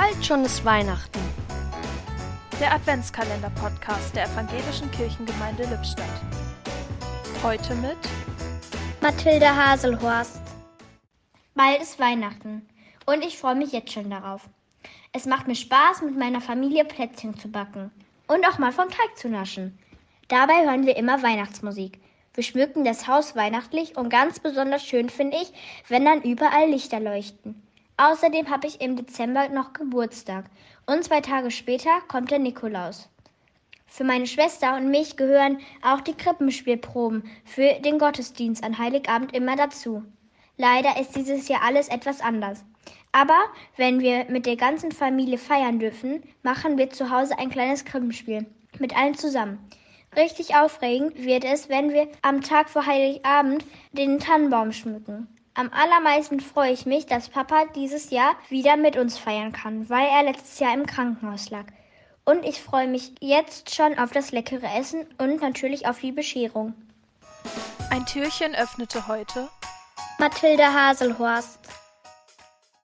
Bald schon ist Weihnachten. Der Adventskalender-Podcast der Evangelischen Kirchengemeinde Lippstadt. Heute mit Mathilde Haselhorst. Bald ist Weihnachten und ich freue mich jetzt schon darauf. Es macht mir Spaß, mit meiner Familie Plätzchen zu backen und auch mal vom Teig zu naschen. Dabei hören wir immer Weihnachtsmusik. Wir schmücken das Haus weihnachtlich und ganz besonders schön finde ich, wenn dann überall Lichter leuchten. Außerdem habe ich im Dezember noch Geburtstag und zwei Tage später kommt der Nikolaus. Für meine Schwester und mich gehören auch die Krippenspielproben für den Gottesdienst an Heiligabend immer dazu. Leider ist dieses Jahr alles etwas anders. Aber wenn wir mit der ganzen Familie feiern dürfen, machen wir zu Hause ein kleines Krippenspiel mit allen zusammen. Richtig aufregend wird es, wenn wir am Tag vor Heiligabend den Tannenbaum schmücken. Am allermeisten freue ich mich, dass Papa dieses Jahr wieder mit uns feiern kann, weil er letztes Jahr im Krankenhaus lag. Und ich freue mich jetzt schon auf das leckere Essen und natürlich auf die Bescherung. Ein Türchen öffnete heute Mathilde Haselhorst.